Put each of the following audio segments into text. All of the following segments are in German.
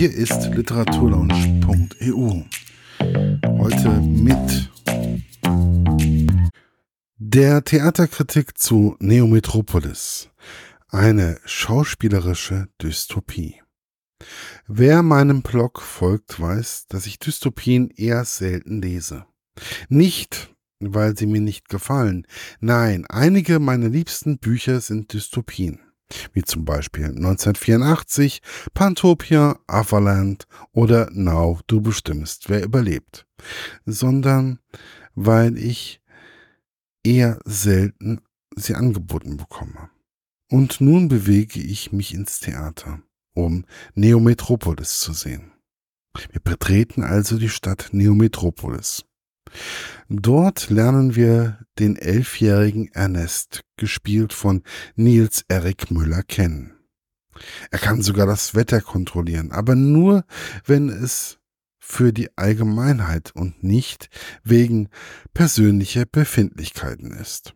Hier ist literaturlaunch.eu. Heute mit der Theaterkritik zu Neometropolis. Eine schauspielerische Dystopie. Wer meinem Blog folgt, weiß, dass ich Dystopien eher selten lese. Nicht, weil sie mir nicht gefallen. Nein, einige meiner liebsten Bücher sind Dystopien wie zum Beispiel 1984, Pantopia, Avaland oder Now, du bestimmst, wer überlebt, sondern weil ich eher selten sie angeboten bekomme. Und nun bewege ich mich ins Theater, um Neometropolis zu sehen. Wir betreten also die Stadt Neometropolis. Dort lernen wir den elfjährigen Ernest, gespielt von Nils Erik Müller, kennen. Er kann sogar das Wetter kontrollieren, aber nur, wenn es für die Allgemeinheit und nicht wegen persönlicher Befindlichkeiten ist.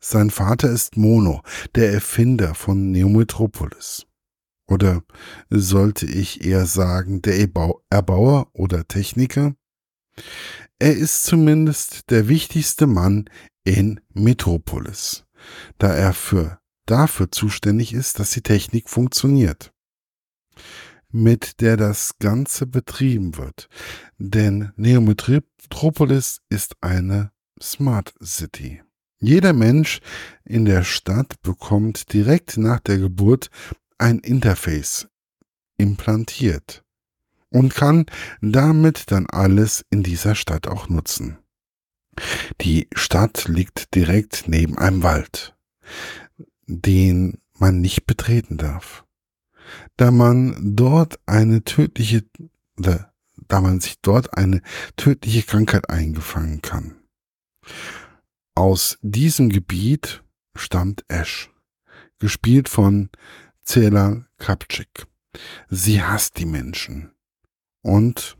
Sein Vater ist Mono, der Erfinder von Neometropolis. Oder sollte ich eher sagen, der Erbauer oder Techniker? Er ist zumindest der wichtigste Mann in Metropolis, da er für dafür zuständig ist, dass die Technik funktioniert, mit der das Ganze betrieben wird. Denn Neometropolis ist eine Smart City. Jeder Mensch in der Stadt bekommt direkt nach der Geburt ein Interface implantiert und kann damit dann alles in dieser Stadt auch nutzen. Die Stadt liegt direkt neben einem Wald, den man nicht betreten darf, da man dort eine tödliche, da man sich dort eine tödliche Krankheit eingefangen kann. Aus diesem Gebiet stammt Ash, gespielt von Zela Kapczyk. Sie hasst die Menschen und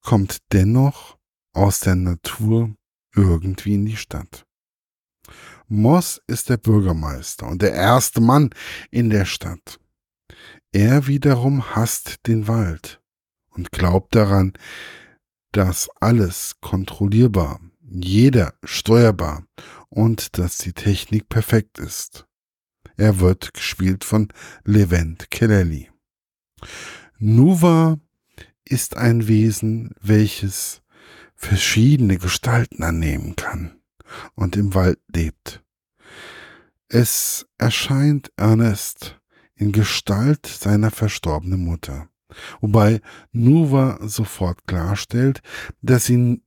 kommt dennoch aus der Natur irgendwie in die Stadt. Moss ist der Bürgermeister und der erste Mann in der Stadt. Er wiederum hasst den Wald und glaubt daran, dass alles kontrollierbar, jeder steuerbar und dass die Technik perfekt ist. Er wird gespielt von Levent Kellerly. Nuva ist ein Wesen, welches verschiedene Gestalten annehmen kann und im Wald lebt. Es erscheint Ernest in Gestalt seiner verstorbenen Mutter, wobei Nuva sofort klarstellt, dass sie,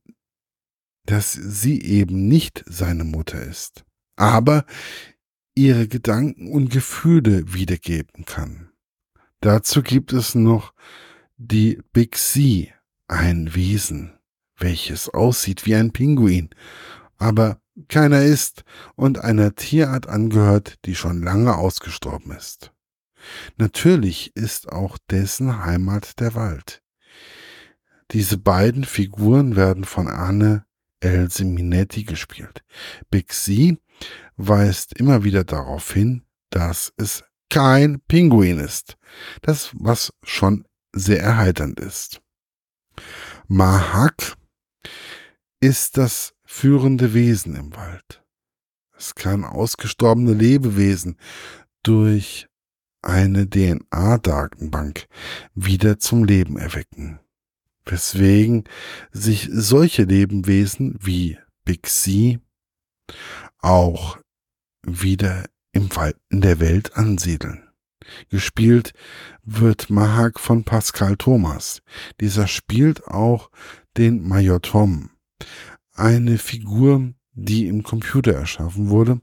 dass sie eben nicht seine Mutter ist, aber ihre Gedanken und Gefühle wiedergeben kann. Dazu gibt es noch die Big Sea, ein Wesen, welches aussieht wie ein Pinguin, aber keiner ist und einer Tierart angehört, die schon lange ausgestorben ist. Natürlich ist auch dessen Heimat der Wald. Diese beiden Figuren werden von Anne Else Minetti gespielt. Big Sea weist immer wieder darauf hin, dass es kein Pinguin ist. Das, was schon sehr erheiternd ist. Mahak ist das führende Wesen im Wald. Es kann ausgestorbene Lebewesen durch eine DNA-Datenbank wieder zum Leben erwecken, weswegen sich solche Lebewesen wie Big C auch wieder im Wald in der Welt ansiedeln. Gespielt wird Mahak von Pascal Thomas. Dieser spielt auch den Major Tom, eine Figur, die im Computer erschaffen wurde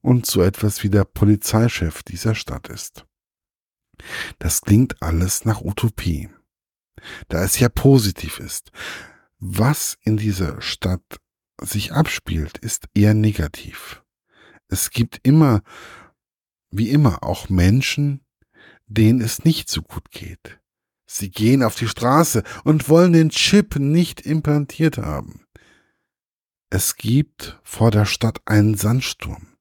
und so etwas wie der Polizeichef dieser Stadt ist. Das klingt alles nach Utopie. Da es ja positiv ist. Was in dieser Stadt sich abspielt, ist eher negativ. Es gibt immer, wie immer, auch Menschen, denen es nicht so gut geht. Sie gehen auf die Straße und wollen den Chip nicht implantiert haben. Es gibt vor der Stadt einen Sandsturm,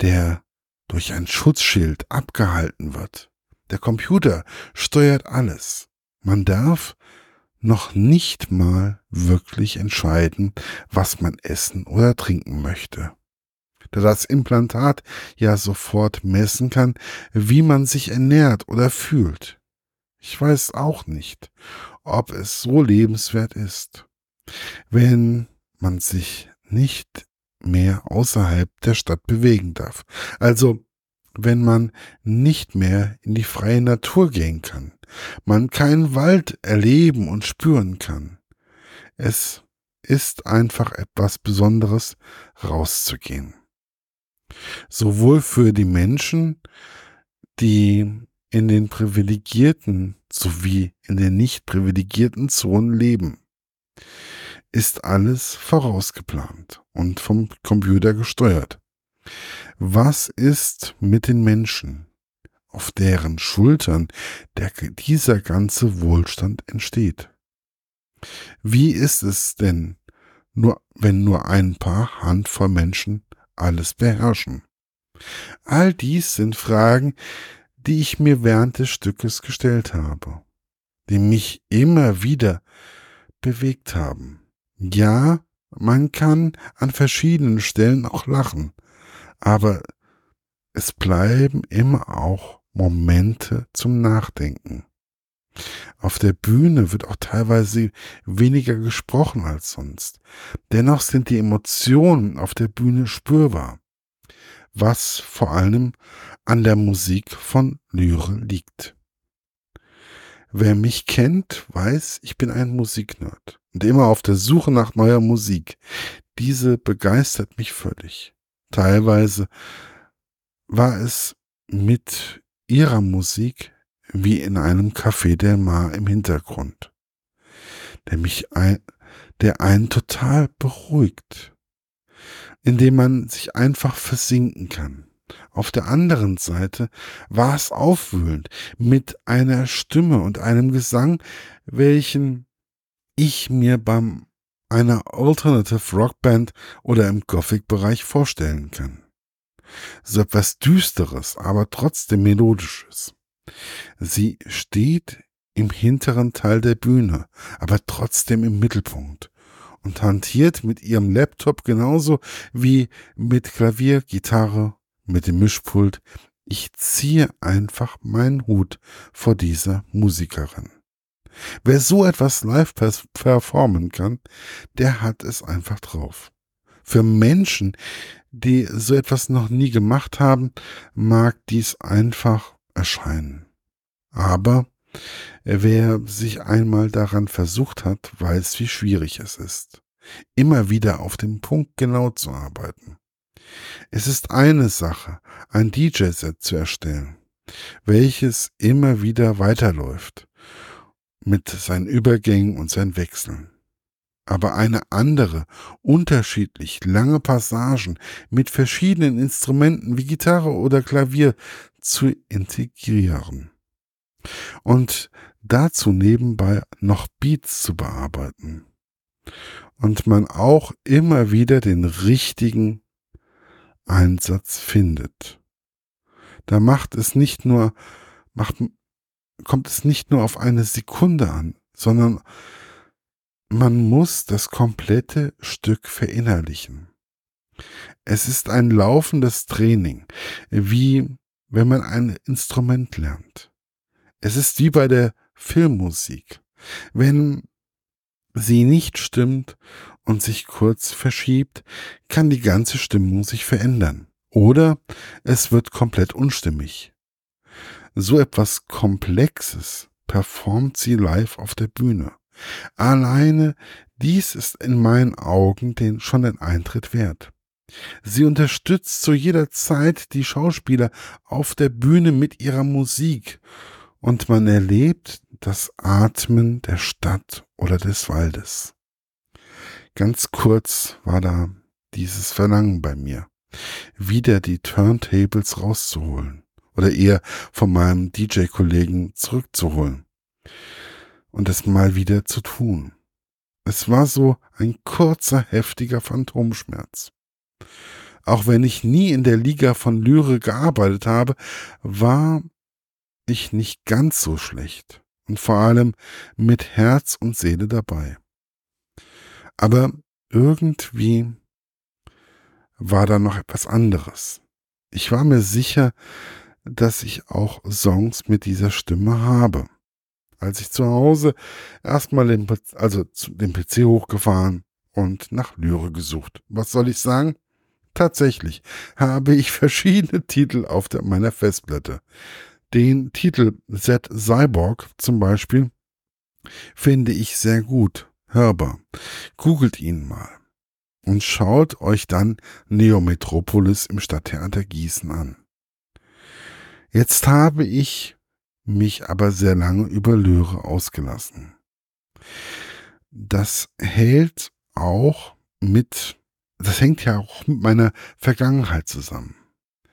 der durch ein Schutzschild abgehalten wird. Der Computer steuert alles. Man darf noch nicht mal wirklich entscheiden, was man essen oder trinken möchte. Da das Implantat ja sofort messen kann, wie man sich ernährt oder fühlt. Ich weiß auch nicht, ob es so lebenswert ist, wenn man sich nicht mehr außerhalb der Stadt bewegen darf. Also wenn man nicht mehr in die freie Natur gehen kann, man keinen Wald erleben und spüren kann. Es ist einfach etwas Besonderes, rauszugehen. Sowohl für die Menschen, die in den privilegierten sowie in den nicht privilegierten Zonen leben, ist alles vorausgeplant und vom Computer gesteuert. Was ist mit den Menschen, auf deren Schultern der, dieser ganze Wohlstand entsteht? Wie ist es denn, nur, wenn nur ein paar Handvoll Menschen alles beherrschen? All dies sind Fragen, die ich mir während des Stückes gestellt habe, die mich immer wieder bewegt haben. Ja, man kann an verschiedenen Stellen auch lachen, aber es bleiben immer auch Momente zum Nachdenken. Auf der Bühne wird auch teilweise weniger gesprochen als sonst. Dennoch sind die Emotionen auf der Bühne spürbar, was vor allem an der Musik von Lyre liegt. Wer mich kennt, weiß, ich bin ein Musiknerd und immer auf der Suche nach neuer Musik. Diese begeistert mich völlig. Teilweise war es mit ihrer Musik wie in einem Café del Mar im Hintergrund, der mich ein, der einen total beruhigt, indem man sich einfach versinken kann. Auf der anderen Seite war es aufwühlend mit einer Stimme und einem Gesang, welchen ich mir beim einer Alternative Rock Band oder im Gothic-Bereich vorstellen kann. So etwas Düsteres, aber trotzdem Melodisches. Sie steht im hinteren Teil der Bühne, aber trotzdem im Mittelpunkt und hantiert mit ihrem Laptop genauso wie mit Klavier, Gitarre, mit dem Mischpult. Ich ziehe einfach meinen Hut vor dieser Musikerin. Wer so etwas live performen kann, der hat es einfach drauf. Für Menschen, die so etwas noch nie gemacht haben, mag dies einfach erscheinen. Aber wer sich einmal daran versucht hat, weiß, wie schwierig es ist, immer wieder auf den Punkt genau zu arbeiten. Es ist eine Sache, ein DJ-Set zu erstellen, welches immer wieder weiterläuft mit seinen Übergängen und seinen Wechseln. Aber eine andere, unterschiedlich lange Passagen mit verschiedenen Instrumenten wie Gitarre oder Klavier zu integrieren. Und dazu nebenbei noch Beats zu bearbeiten. Und man auch immer wieder den richtigen Einsatz findet. Da macht es nicht nur, macht, kommt es nicht nur auf eine Sekunde an, sondern man muss das komplette Stück verinnerlichen. Es ist ein laufendes Training, wie wenn man ein Instrument lernt. Es ist wie bei der Filmmusik. Wenn sie nicht stimmt und sich kurz verschiebt, kann die ganze Stimmung sich verändern. Oder es wird komplett unstimmig so etwas Komplexes performt sie live auf der Bühne. Alleine dies ist in meinen Augen den, schon den Eintritt wert. Sie unterstützt zu jeder Zeit die Schauspieler auf der Bühne mit ihrer Musik und man erlebt das Atmen der Stadt oder des Waldes. Ganz kurz war da dieses Verlangen bei mir, wieder die Turntables rauszuholen oder eher von meinem DJ-Kollegen zurückzuholen und es mal wieder zu tun. Es war so ein kurzer, heftiger Phantomschmerz. Auch wenn ich nie in der Liga von Lyre gearbeitet habe, war ich nicht ganz so schlecht und vor allem mit Herz und Seele dabei. Aber irgendwie war da noch etwas anderes. Ich war mir sicher, dass ich auch Songs mit dieser Stimme habe. Als ich zu Hause erstmal den, also den PC hochgefahren und nach Lyre gesucht. Was soll ich sagen? Tatsächlich habe ich verschiedene Titel auf der, meiner Festplatte. Den Titel Z Cyborg zum Beispiel finde ich sehr gut, hörbar. Googelt ihn mal und schaut euch dann Neometropolis im Stadttheater Gießen an. Jetzt habe ich mich aber sehr lange über Lyre ausgelassen. Das hält auch mit, das hängt ja auch mit meiner Vergangenheit zusammen.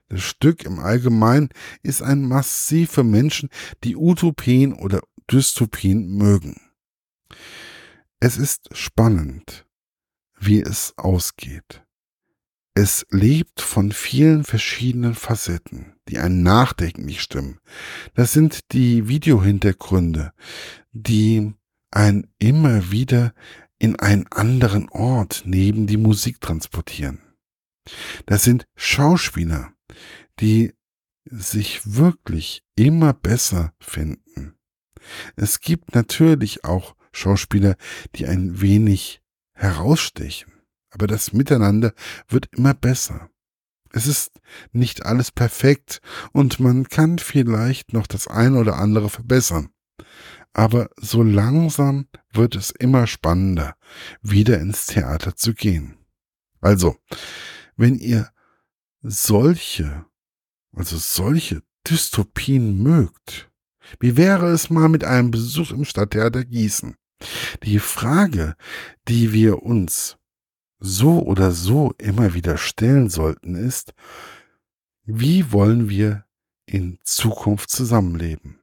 Das Stück im Allgemeinen ist ein massiv für Menschen, die Utopien oder Dystopien mögen. Es ist spannend, wie es ausgeht. Es lebt von vielen verschiedenen Facetten, die einen nachdenklich stimmen. Das sind die Videohintergründe, die einen immer wieder in einen anderen Ort neben die Musik transportieren. Das sind Schauspieler, die sich wirklich immer besser finden. Es gibt natürlich auch Schauspieler, die ein wenig herausstechen. Aber das Miteinander wird immer besser. Es ist nicht alles perfekt und man kann vielleicht noch das eine oder andere verbessern. Aber so langsam wird es immer spannender, wieder ins Theater zu gehen. Also, wenn ihr solche, also solche Dystopien mögt, wie wäre es mal mit einem Besuch im Stadttheater Gießen? Die Frage, die wir uns so oder so immer wieder stellen sollten, ist, wie wollen wir in Zukunft zusammenleben?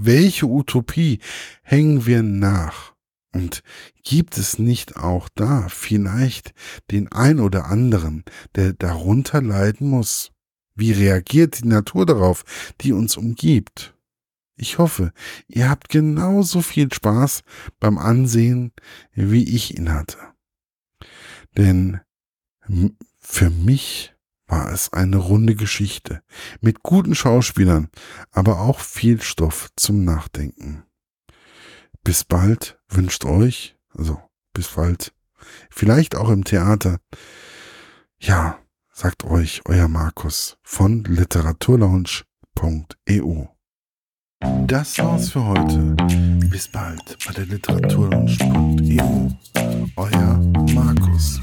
Welche Utopie hängen wir nach? Und gibt es nicht auch da vielleicht den ein oder anderen, der darunter leiden muss? Wie reagiert die Natur darauf, die uns umgibt? Ich hoffe, ihr habt genauso viel Spaß beim Ansehen, wie ich ihn hatte. Denn für mich war es eine runde Geschichte mit guten Schauspielern, aber auch viel Stoff zum Nachdenken. Bis bald wünscht euch, also bis bald, vielleicht auch im Theater. Ja, sagt euch euer Markus von literaturlaunch.eu. Das war's für heute. Bis bald bei der literaturlaunch.eu. Euer Markus.